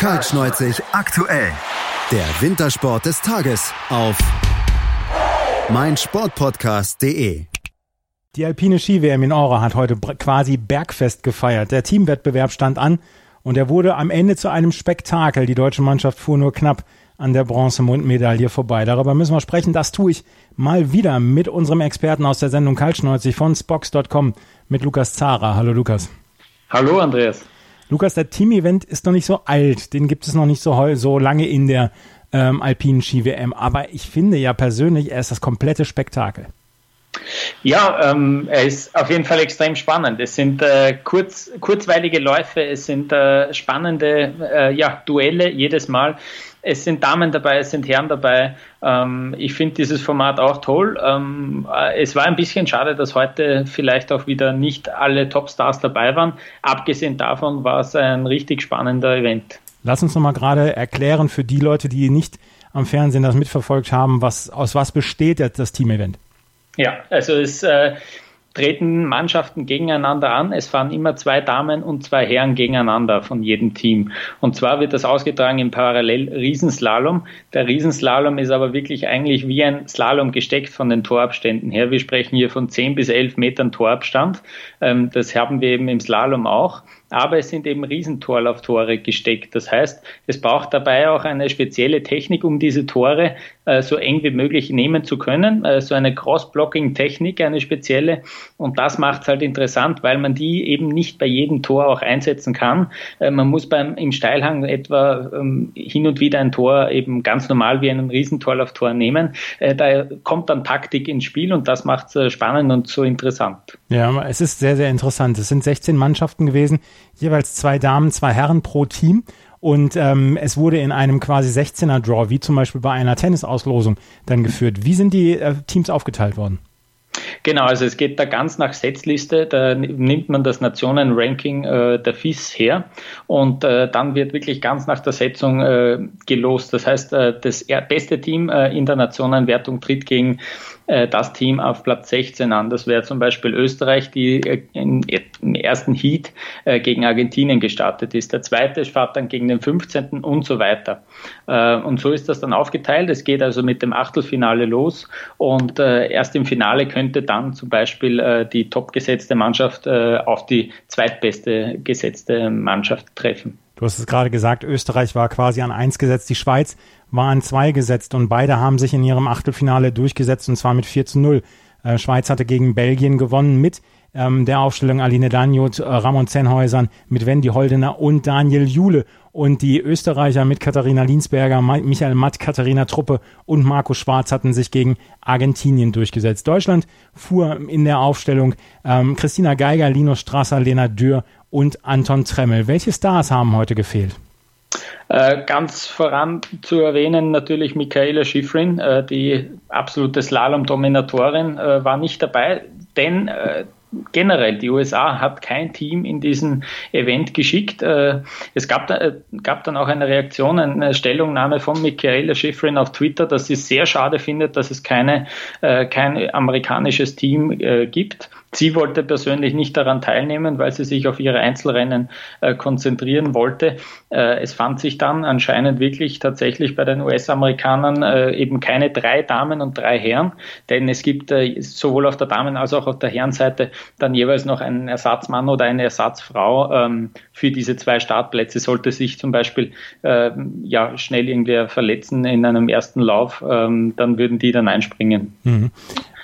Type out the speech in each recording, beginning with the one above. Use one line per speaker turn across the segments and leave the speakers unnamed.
Kaltschneuzig aktuell. Der Wintersport des Tages auf meinsportpodcast.de.
Die alpine Ski-WM in Ora hat heute quasi Bergfest gefeiert. Der Teamwettbewerb stand an und er wurde am Ende zu einem Spektakel. Die deutsche Mannschaft fuhr nur knapp an der Bronzemedaille vorbei. Darüber müssen wir sprechen. Das tue ich mal wieder mit unserem Experten aus der Sendung Kaltschneuzig von Spox.com mit Lukas Zara. Hallo Lukas.
Hallo Andreas.
Lukas, der Team-Event ist noch nicht so alt. Den gibt es noch nicht so, so lange in der ähm, alpinen Ski-WM. Aber ich finde ja persönlich, er ist das komplette Spektakel.
Ja, ähm, er ist auf jeden Fall extrem spannend. Es sind äh, kurz, kurzweilige Läufe, es sind äh, spannende äh, ja, Duelle jedes Mal. Es sind Damen dabei, es sind Herren dabei. Ähm, ich finde dieses Format auch toll. Ähm, äh, es war ein bisschen schade, dass heute vielleicht auch wieder nicht alle Topstars dabei waren. Abgesehen davon war es ein richtig spannender Event.
Lass uns nochmal gerade erklären für die Leute, die nicht am Fernsehen das mitverfolgt haben, was, aus was besteht das Team-Event?
Ja, also es äh, treten Mannschaften gegeneinander an. Es fahren immer zwei Damen und zwei Herren gegeneinander von jedem Team. Und zwar wird das ausgetragen im Parallel-Riesenslalom. Der Riesenslalom ist aber wirklich eigentlich wie ein Slalom gesteckt von den Torabständen her. Wir sprechen hier von 10 bis 11 Metern Torabstand. Ähm, das haben wir eben im Slalom auch aber es sind eben Riesentorlauftore gesteckt. Das heißt, es braucht dabei auch eine spezielle Technik, um diese Tore äh, so eng wie möglich nehmen zu können. Äh, so eine Cross-Blocking-Technik, eine spezielle. Und das macht es halt interessant, weil man die eben nicht bei jedem Tor auch einsetzen kann. Äh, man muss beim im Steilhang etwa ähm, hin und wieder ein Tor eben ganz normal wie einen Riesentorlauftor nehmen. Äh, da kommt dann Taktik ins Spiel und das macht es äh, spannend und so interessant.
Ja, es ist sehr, sehr interessant. Es sind 16 Mannschaften gewesen jeweils zwei Damen, zwei Herren pro Team. Und ähm, es wurde in einem quasi 16er Draw, wie zum Beispiel bei einer Tennisauslosung, dann geführt. Wie sind die äh, Teams aufgeteilt worden?
Genau, also es geht da ganz nach Setzliste, da nimmt man das Nationenranking äh, der FIS her und äh, dann wird wirklich ganz nach der Setzung äh, gelost. Das heißt, äh, das beste Team äh, in der Nationenwertung tritt gegen das Team auf Platz 16 an. Das wäre zum Beispiel Österreich, die äh, im ersten Heat äh, gegen Argentinien gestartet ist. Der zweite fährt dann gegen den 15. und so weiter. Und so ist das dann aufgeteilt. Es geht also mit dem Achtelfinale los und erst im Finale könnte dann zum Beispiel die topgesetzte Mannschaft auf die zweitbeste gesetzte Mannschaft treffen.
Du hast es gerade gesagt, Österreich war quasi an eins gesetzt, die Schweiz war an zwei gesetzt und beide haben sich in ihrem Achtelfinale durchgesetzt und zwar mit 4 zu 0. Äh, Schweiz hatte gegen Belgien gewonnen mit ähm, der Aufstellung Aline Daniot, äh, Ramon Zenhäusern, mit Wendy Holdener und Daniel Jule. Und die Österreicher mit Katharina Linsberger, Michael Matt, Katharina Truppe und Marco Schwarz hatten sich gegen Argentinien durchgesetzt. Deutschland fuhr in der Aufstellung ähm, Christina Geiger, Linus Strasser, Lena Dürr und Anton Tremmel. Welche Stars haben heute gefehlt?
Äh, ganz voran zu erwähnen natürlich Michaela Schifrin, äh, die absolute Slalom-Dominatorin, äh, war nicht dabei, denn generell, die USA hat kein Team in diesen Event geschickt. Es gab, da, gab dann auch eine Reaktion, eine Stellungnahme von Michaela Schifrin auf Twitter, dass sie es sehr schade findet, dass es keine, kein amerikanisches Team gibt. Sie wollte persönlich nicht daran teilnehmen, weil sie sich auf ihre Einzelrennen äh, konzentrieren wollte. Äh, es fand sich dann anscheinend wirklich tatsächlich bei den US-Amerikanern äh, eben keine drei Damen und drei Herren, denn es gibt äh, sowohl auf der Damen- als auch auf der Herrenseite dann jeweils noch einen Ersatzmann oder eine Ersatzfrau ähm, für diese zwei Startplätze. Sollte sich zum Beispiel ähm, ja schnell irgendwer verletzen in einem ersten Lauf, ähm, dann würden die dann einspringen. Mhm.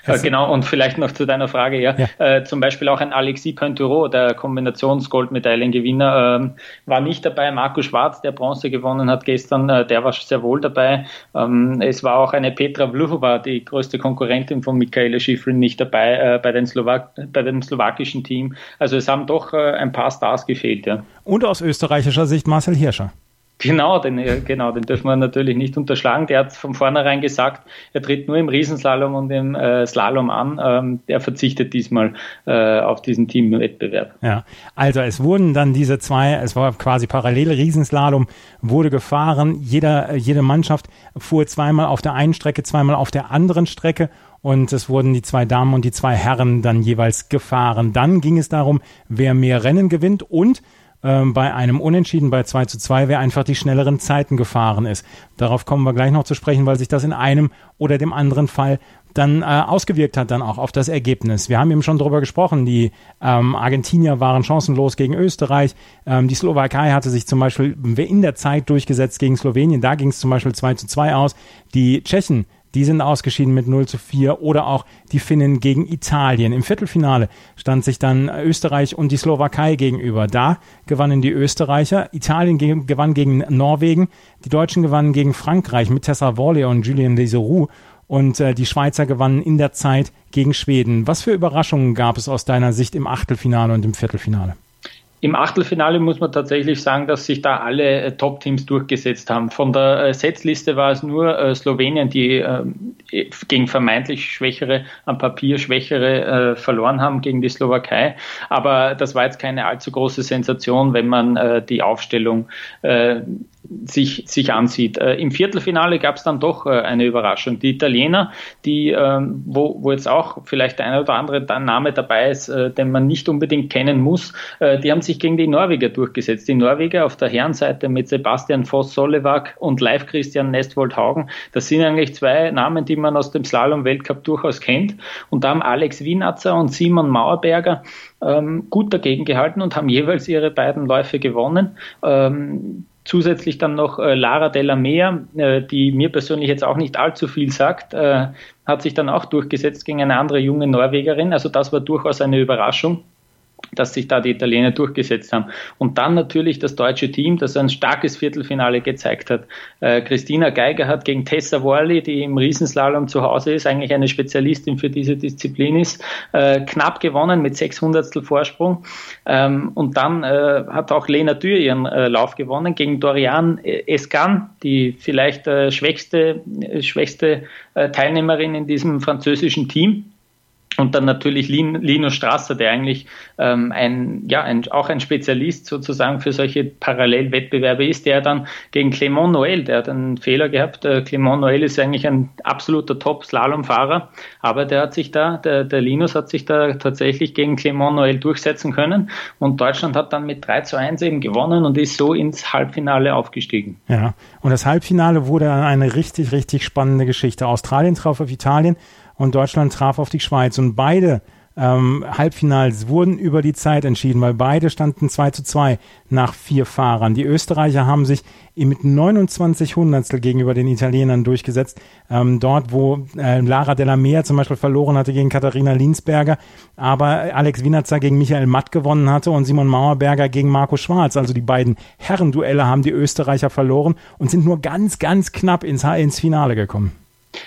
Äh, genau, und vielleicht noch zu deiner Frage, ja. ja. Äh, zum Beispiel auch ein Alexis Pointureau, der Kombinationsgoldmedaillengewinner, ähm, war nicht dabei. Marco Schwarz, der Bronze gewonnen hat gestern, äh, der war sehr wohl dabei. Ähm, es war auch eine Petra Vlhova, die größte Konkurrentin von Michaela Schifrin, nicht dabei äh, bei, den Slowak bei dem slowakischen Team. Also es haben doch äh, ein paar Stars gefehlt, ja.
Und aus österreichischer Sicht Marcel Hirscher.
Genau, den, genau, den dürfen wir natürlich nicht unterschlagen. Der hat von vornherein gesagt, er tritt nur im Riesenslalom und im äh, Slalom an. Ähm, er verzichtet diesmal äh, auf diesen Teamwettbewerb.
Ja, also es wurden dann diese zwei, es war quasi parallel Riesenslalom, wurde gefahren. Jeder, jede Mannschaft fuhr zweimal auf der einen Strecke, zweimal auf der anderen Strecke und es wurden die zwei Damen und die zwei Herren dann jeweils gefahren. Dann ging es darum, wer mehr Rennen gewinnt und ähm, bei einem Unentschieden bei 2 zu 2, wer einfach die schnelleren Zeiten gefahren ist. Darauf kommen wir gleich noch zu sprechen, weil sich das in einem oder dem anderen Fall dann äh, ausgewirkt hat dann auch auf das Ergebnis. Wir haben eben schon darüber gesprochen, die ähm, Argentinier waren chancenlos gegen Österreich, ähm, die Slowakei hatte sich zum Beispiel in der Zeit durchgesetzt gegen Slowenien, da ging es zum Beispiel 2 zu 2 aus, die Tschechen die sind ausgeschieden mit 0 zu 4 oder auch die Finnen gegen Italien. Im Viertelfinale stand sich dann Österreich und die Slowakei gegenüber. Da gewannen die Österreicher, Italien gegen, gewann gegen Norwegen, die Deutschen gewannen gegen Frankreich mit Tessa Worley und Julien Leseroux und äh, die Schweizer gewannen in der Zeit gegen Schweden. Was für Überraschungen gab es aus deiner Sicht im Achtelfinale und im Viertelfinale?
Im Achtelfinale muss man tatsächlich sagen, dass sich da alle äh, Top-Teams durchgesetzt haben. Von der äh, Setzliste war es nur äh, Slowenien, die äh, gegen vermeintlich schwächere, am Papier schwächere äh, verloren haben gegen die Slowakei. Aber das war jetzt keine allzu große Sensation, wenn man äh, die Aufstellung sich, sich ansieht. Äh, Im Viertelfinale gab es dann doch äh, eine Überraschung. Die Italiener, die, äh, wo, wo jetzt auch vielleicht der eine oder andere Name dabei ist, äh, den man nicht unbedingt kennen muss, äh, die haben sich gegen die Norweger durchgesetzt. Die Norweger auf der Herrenseite mit Sebastian Voss-Solewak und Live Christian Nestwold-Haugen, das sind eigentlich zwei Namen, die man aus dem Slalom-Weltcup durchaus kennt. Und da haben Alex Wienatzer und Simon Mauerberger ähm, gut dagegen gehalten und haben jeweils ihre beiden Läufe gewonnen. Ähm, Zusätzlich dann noch äh, Lara Della Mea, äh, die mir persönlich jetzt auch nicht allzu viel sagt, äh, hat sich dann auch durchgesetzt gegen eine andere junge Norwegerin. Also das war durchaus eine Überraschung dass sich da die Italiener durchgesetzt haben. Und dann natürlich das deutsche Team, das ein starkes Viertelfinale gezeigt hat. Äh, Christina Geiger hat gegen Tessa Worley, die im Riesenslalom zu Hause ist, eigentlich eine Spezialistin für diese Disziplin ist, äh, knapp gewonnen mit 600 Vorsprung. Ähm, und dann äh, hat auch Lena Dürr ihren äh, Lauf gewonnen gegen Dorian Escan, die vielleicht äh, schwächste, schwächste äh, Teilnehmerin in diesem französischen Team. Und dann natürlich Lino Strasser, der eigentlich ähm, ein, ja, ein, auch ein Spezialist sozusagen für solche Parallelwettbewerbe ist, der dann gegen Clement Noël, der hat einen Fehler gehabt. Äh, Clement Noël ist eigentlich ein absoluter Top-Slalomfahrer, aber der hat sich da, der, der Linus hat sich da tatsächlich gegen Clement Noël durchsetzen können und Deutschland hat dann mit 3 zu 1 eben gewonnen und ist so ins Halbfinale aufgestiegen.
Ja, und das Halbfinale wurde eine richtig, richtig spannende Geschichte. Australien traf auf Italien und Deutschland traf auf die Schweiz. Und beide ähm, Halbfinals wurden über die Zeit entschieden, weil beide standen 2 zu 2 nach vier Fahrern. Die Österreicher haben sich mit 29 Hundertstel gegenüber den Italienern durchgesetzt. Ähm, dort, wo äh, Lara Della Mea zum Beispiel verloren hatte gegen Katharina Linsberger, aber Alex Wienerzer gegen Michael Matt gewonnen hatte und Simon Mauerberger gegen Marco Schwarz. Also die beiden Herrenduelle haben die Österreicher verloren und sind nur ganz, ganz knapp ins, ins Finale gekommen.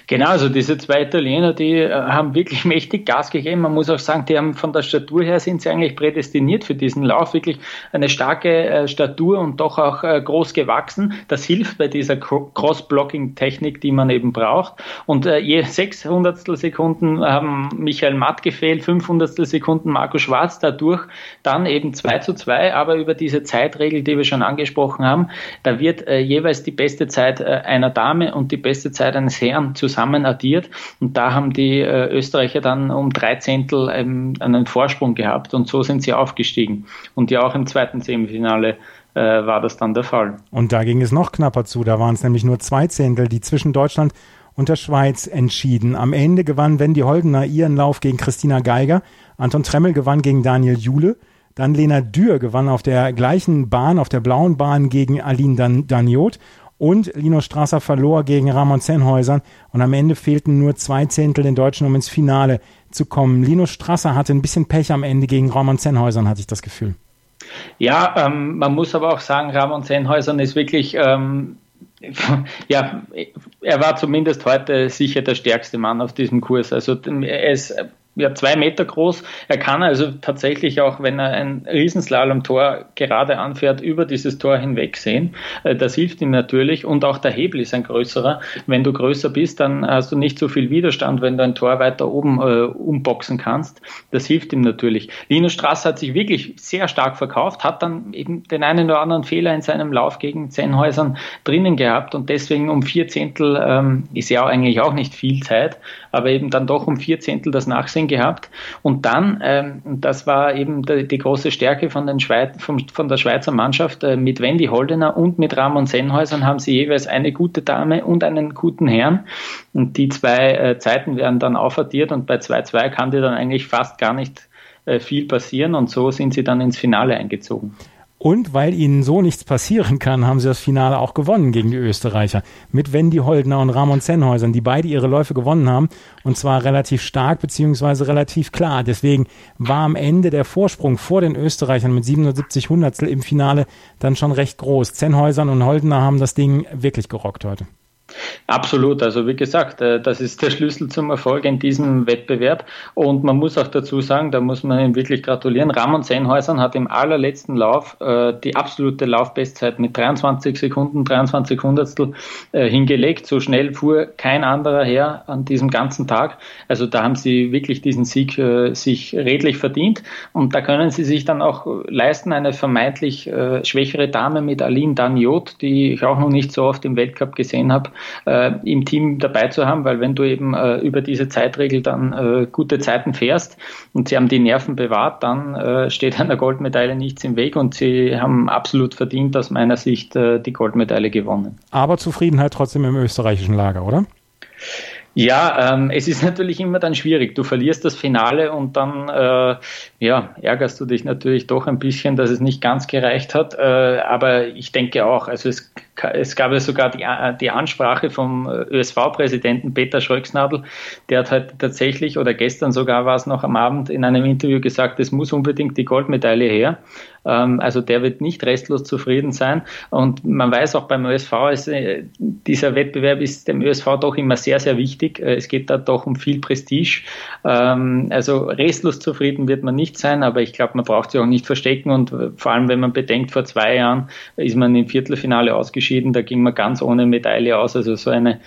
Genau, also diese zwei Italiener, die äh, haben wirklich mächtig Gas gegeben. Man muss auch sagen, die haben von der Statur her sind sie eigentlich prädestiniert für diesen Lauf. Wirklich eine starke äh, Statur und doch auch äh, groß gewachsen. Das hilft bei dieser Cross-Blocking-Technik, die man eben braucht. Und je 600 Sekunden haben Michael Matt gefehlt, 500 Sekunden Marco Schwarz dadurch, dann eben 2 zu 2. Aber über diese Zeitregel, die wir schon angesprochen haben, da wird jeweils die beste Zeit einer Dame und die beste Zeit eines Herrn zusammen addiert. Und da haben die äh, Österreicher dann um drei Zehntel ähm, einen Vorsprung gehabt und so sind sie aufgestiegen. Und ja auch im zweiten Semifinale äh, war das dann der Fall.
Und da ging es noch knapper zu. Da waren es nämlich nur zwei Zehntel, die zwischen Deutschland und der Schweiz entschieden. Am Ende gewann Wendy Holdener ihren Lauf gegen Christina Geiger. Anton Tremmel gewann gegen Daniel Jule. Dann Lena Dürr gewann auf der gleichen Bahn, auf der blauen Bahn gegen Aline Dan Daniot. Und Lino Strasser verlor gegen Ramon Zenhäusern und am Ende fehlten nur zwei Zehntel den Deutschen, um ins Finale zu kommen. Lino Strasser hatte ein bisschen Pech am Ende gegen Ramon Zenhäusern, hatte ich das Gefühl.
Ja, ähm, man muss aber auch sagen, Ramon Zenhäusern ist wirklich, ähm, ja, er war zumindest heute sicher der stärkste Mann auf diesem Kurs. Also er ist ja, zwei Meter groß. Er kann also tatsächlich auch, wenn er ein Riesenslalom-Tor gerade anfährt, über dieses Tor hinweg sehen. Äh, das hilft ihm natürlich und auch der Hebel ist ein größerer. Wenn du größer bist, dann hast du nicht so viel Widerstand, wenn du ein Tor weiter oben äh, umboxen kannst. Das hilft ihm natürlich. Linus Strasser hat sich wirklich sehr stark verkauft, hat dann eben den einen oder anderen Fehler in seinem Lauf gegen Zehnhäusern drinnen gehabt und deswegen um vier Zehntel ähm, ist ja eigentlich auch nicht viel Zeit, aber eben dann doch um vier Zehntel das Nachsehen gehabt. Und dann, ähm, das war eben die, die große Stärke von, den Schweiz, vom, von der Schweizer Mannschaft, äh, mit Wendy Holdener und mit Ramon Sennhäusern haben sie jeweils eine gute Dame und einen guten Herrn. Und die zwei äh, Zeiten werden dann aufaddiert und bei 2-2 kann dir dann eigentlich fast gar nicht äh, viel passieren und so sind sie dann ins Finale eingezogen.
Und weil ihnen so nichts passieren kann, haben sie das Finale auch gewonnen gegen die Österreicher. Mit Wendy Holdner und Ramon Zenhäusern, die beide ihre Läufe gewonnen haben. Und zwar relativ stark beziehungsweise relativ klar. Deswegen war am Ende der Vorsprung vor den Österreichern mit 77 Hundertstel im Finale dann schon recht groß. Zenhäusern und Holdner haben das Ding wirklich gerockt heute.
Absolut. Also wie gesagt, äh, das ist der Schlüssel zum Erfolg in diesem Wettbewerb. Und man muss auch dazu sagen, da muss man ihm wirklich gratulieren. Ramon Sennhäusern hat im allerletzten Lauf äh, die absolute Laufbestzeit mit 23 Sekunden, 23 Hundertstel äh, hingelegt. So schnell fuhr kein anderer her an diesem ganzen Tag. Also da haben sie wirklich diesen Sieg sich redlich verdient. Und da können sie sich dann auch leisten, eine vermeintlich schwächere Dame mit Aline Daniot, die ich auch noch nicht so oft im Weltcup gesehen habe, äh, im Team dabei zu haben, weil wenn du eben äh, über diese Zeitregel dann äh, gute Zeiten fährst und sie haben die Nerven bewahrt, dann äh, steht einer Goldmedaille nichts im Weg und sie haben absolut verdient aus meiner Sicht äh, die Goldmedaille gewonnen.
Aber Zufriedenheit trotzdem im österreichischen Lager, oder?
Ja, ähm, es ist natürlich immer dann schwierig. Du verlierst das Finale und dann äh, ja, ärgerst du dich natürlich doch ein bisschen, dass es nicht ganz gereicht hat. Äh, aber ich denke auch, also es, es gab ja sogar die, äh, die Ansprache vom äh, ÖSV-Präsidenten Peter Schröcksnadel, der hat halt tatsächlich oder gestern sogar war es noch am Abend in einem Interview gesagt, es muss unbedingt die Goldmedaille her. Ähm, also der wird nicht restlos zufrieden sein. Und man weiß auch beim ÖSV, ist, äh, dieser Wettbewerb ist dem ÖSV doch immer sehr, sehr wichtig. Es geht da doch um viel Prestige. Ähm, also restlos zufrieden wird man nicht sein, aber ich glaube, man braucht sich auch nicht verstecken. Und vor allem, wenn man bedenkt, vor zwei Jahren ist man im Viertelfinale ausgeschieden, da ging man ganz ohne Medaille aus. Also so eine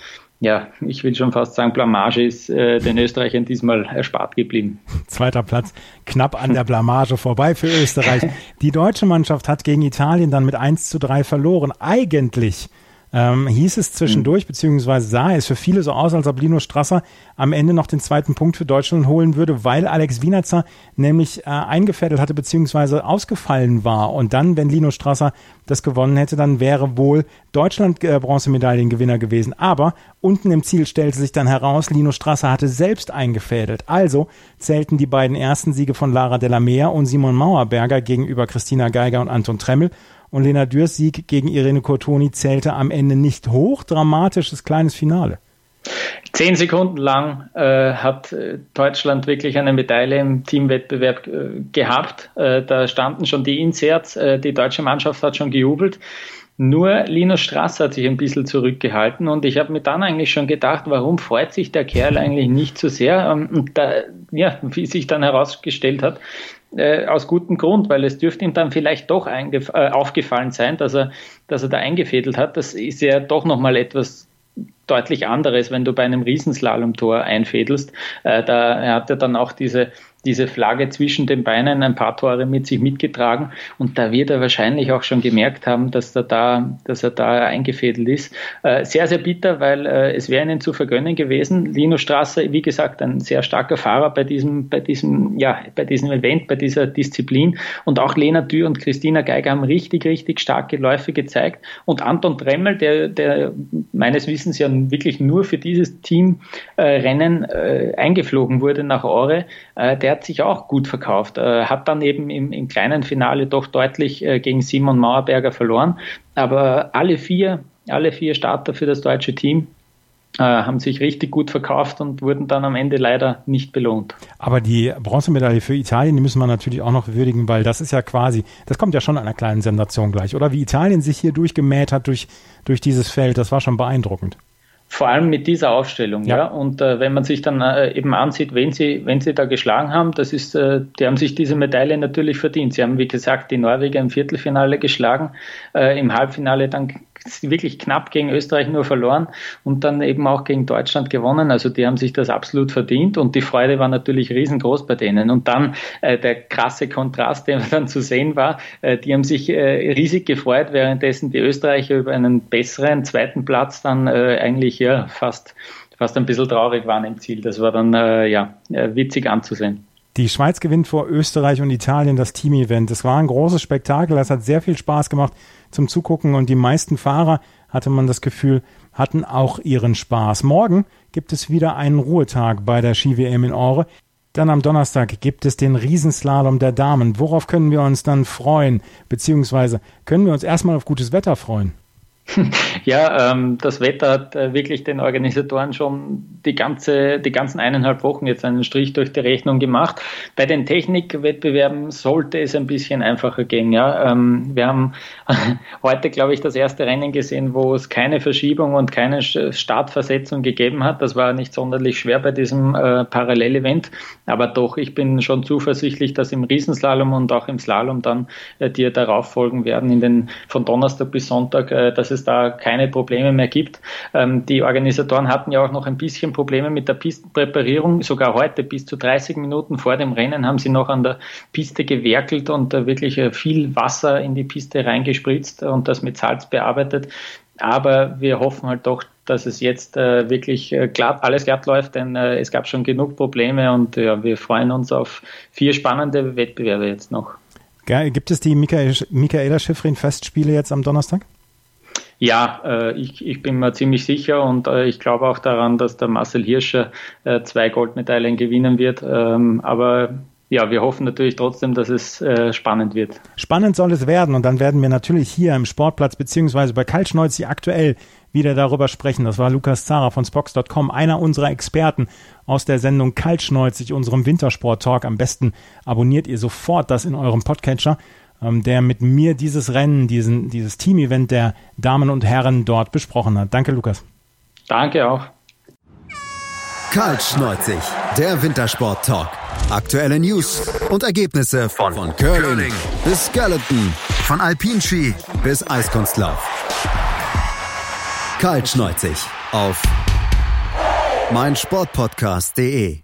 ja, ich will schon fast sagen, Blamage ist äh, den Österreichern diesmal erspart geblieben.
Zweiter Platz, knapp an der Blamage vorbei für Österreich. Die deutsche Mannschaft hat gegen Italien dann mit 1 zu 3 verloren. Eigentlich ähm, hieß es zwischendurch, beziehungsweise sah es für viele so aus, als ob Lino Strasser am Ende noch den zweiten Punkt für Deutschland holen würde, weil Alex Wienerzer nämlich äh, eingefädelt hatte, beziehungsweise ausgefallen war. Und dann, wenn Lino Strasser das gewonnen hätte, dann wäre wohl Deutschland äh, Bronzemedaillengewinner gewesen. Aber unten im Ziel stellte sich dann heraus, Lino Strasser hatte selbst eingefädelt. Also zählten die beiden ersten Siege von Lara Delamere und Simon Mauerberger gegenüber Christina Geiger und Anton Tremmel und Lena Dürs Sieg gegen Irene Cortoni zählte am Ende nicht hoch. Dramatisches kleines Finale.
Zehn Sekunden lang äh, hat äh, Deutschland wirklich eine Medaille im Teamwettbewerb äh, gehabt. Äh, da standen schon die Inserts, äh, die deutsche Mannschaft hat schon gejubelt. Nur Linus Strasser hat sich ein bisschen zurückgehalten und ich habe mir dann eigentlich schon gedacht, warum freut sich der Kerl eigentlich nicht so sehr? Ähm, und da, ja, wie sich dann herausgestellt hat, äh, aus gutem Grund, weil es dürfte ihm dann vielleicht doch äh, aufgefallen sein, dass er, dass er da eingefädelt hat. Das ist ja doch nochmal etwas deutlich anderes, wenn du bei einem Riesenslalom-Tor einfädelst. Äh, da er hat er dann auch diese diese Flagge zwischen den Beinen ein paar Tore mit sich mitgetragen und da wird er wahrscheinlich auch schon gemerkt haben, dass er da, dass er da eingefädelt ist. Äh, sehr, sehr bitter, weil äh, es wäre ihnen zu vergönnen gewesen. Lino Strasser, wie gesagt, ein sehr starker Fahrer bei diesem, bei diesem, ja, bei diesem Event, bei dieser Disziplin und auch Lena Dürr und Christina Geiger haben richtig, richtig starke Läufe gezeigt und Anton Tremmel, der, der meines Wissens ja wirklich nur für dieses Teamrennen äh, eingeflogen wurde nach Ore, äh, der hat sich auch gut verkauft, äh, hat dann eben im, im kleinen Finale doch deutlich äh, gegen Simon Mauerberger verloren. Aber alle vier, alle vier Starter für das deutsche Team äh, haben sich richtig gut verkauft und wurden dann am Ende leider nicht belohnt.
Aber die Bronzemedaille für Italien, die müssen wir natürlich auch noch würdigen, weil das ist ja quasi, das kommt ja schon einer kleinen Sensation gleich, oder? Wie Italien sich hier durchgemäht hat durch, durch dieses Feld, das war schon beeindruckend.
Vor allem mit dieser Aufstellung, ja. ja. Und äh, wenn man sich dann äh, eben ansieht, wenn sie, wenn sie da geschlagen haben, das ist, äh, die haben sich diese Medaille natürlich verdient. Sie haben, wie gesagt, die Norweger im Viertelfinale geschlagen, äh, im Halbfinale dann wirklich knapp gegen Österreich nur verloren und dann eben auch gegen Deutschland gewonnen. Also die haben sich das absolut verdient und die Freude war natürlich riesengroß bei denen. Und dann äh, der krasse Kontrast, der dann zu sehen war, äh, die haben sich äh, riesig gefreut, währenddessen die Österreicher über einen besseren zweiten Platz dann äh, eigentlich ja fast fast ein bisschen traurig waren im Ziel. Das war dann äh, ja witzig anzusehen.
Die Schweiz gewinnt vor Österreich und Italien das Team-Event. Es war ein großes Spektakel, es hat sehr viel Spaß gemacht zum Zugucken und die meisten Fahrer, hatte man das Gefühl, hatten auch ihren Spaß. Morgen gibt es wieder einen Ruhetag bei der Ski-WM in Ore. Dann am Donnerstag gibt es den Riesenslalom der Damen. Worauf können wir uns dann freuen? Beziehungsweise können wir uns erstmal auf gutes Wetter freuen?
Ja, ähm, das Wetter hat äh, wirklich den Organisatoren schon die, ganze, die ganzen eineinhalb Wochen jetzt einen Strich durch die Rechnung gemacht. Bei den Technikwettbewerben sollte es ein bisschen einfacher gehen. Ja. Ähm, wir haben heute, glaube ich, das erste Rennen gesehen, wo es keine Verschiebung und keine Startversetzung gegeben hat. Das war nicht sonderlich schwer bei diesem äh, Parallelevent. Aber doch, ich bin schon zuversichtlich, dass im Riesenslalom und auch im Slalom dann, äh, die darauf folgen werden, in den, von Donnerstag bis Sonntag, äh, dass es da keine Probleme mehr gibt. Ähm, die Organisatoren hatten ja auch noch ein bisschen Probleme mit der Pistenpräparierung. Sogar heute bis zu 30 Minuten vor dem Rennen haben sie noch an der Piste gewerkelt und äh, wirklich äh, viel Wasser in die Piste reingespritzt und das mit Salz bearbeitet. Aber wir hoffen halt doch, dass es jetzt äh, wirklich äh, glatt, alles glatt läuft, denn äh, es gab schon genug Probleme und ja, wir freuen uns auf vier spannende Wettbewerbe jetzt noch.
Gibt es die Michaela Schiffrin-Festspiele jetzt am Donnerstag?
Ja, äh, ich, ich bin mir ziemlich sicher und äh, ich glaube auch daran, dass der Marcel Hirscher äh, zwei Goldmedaillen gewinnen wird. Ähm, aber ja, wir hoffen natürlich trotzdem, dass es spannend wird.
Spannend soll es werden und dann werden wir natürlich hier im Sportplatz beziehungsweise bei Kaltschneuzig aktuell wieder darüber sprechen. Das war Lukas Zara von Spox.com, einer unserer Experten aus der Sendung Kaltschneuzig, unserem Wintersport-Talk. Am besten abonniert ihr sofort das in eurem Podcatcher ähm, der mit mir dieses Rennen, diesen, dieses Team-Event der Damen und Herren dort besprochen hat. Danke, Lukas.
Danke auch.
Kaltschneuzig, der Wintersport-Talk. Aktuelle News und Ergebnisse von, von Curling, Curling bis Skeleton, von Alpinski bis Eiskunstlauf. Kaltschneuzig auf meinsportpodcast.de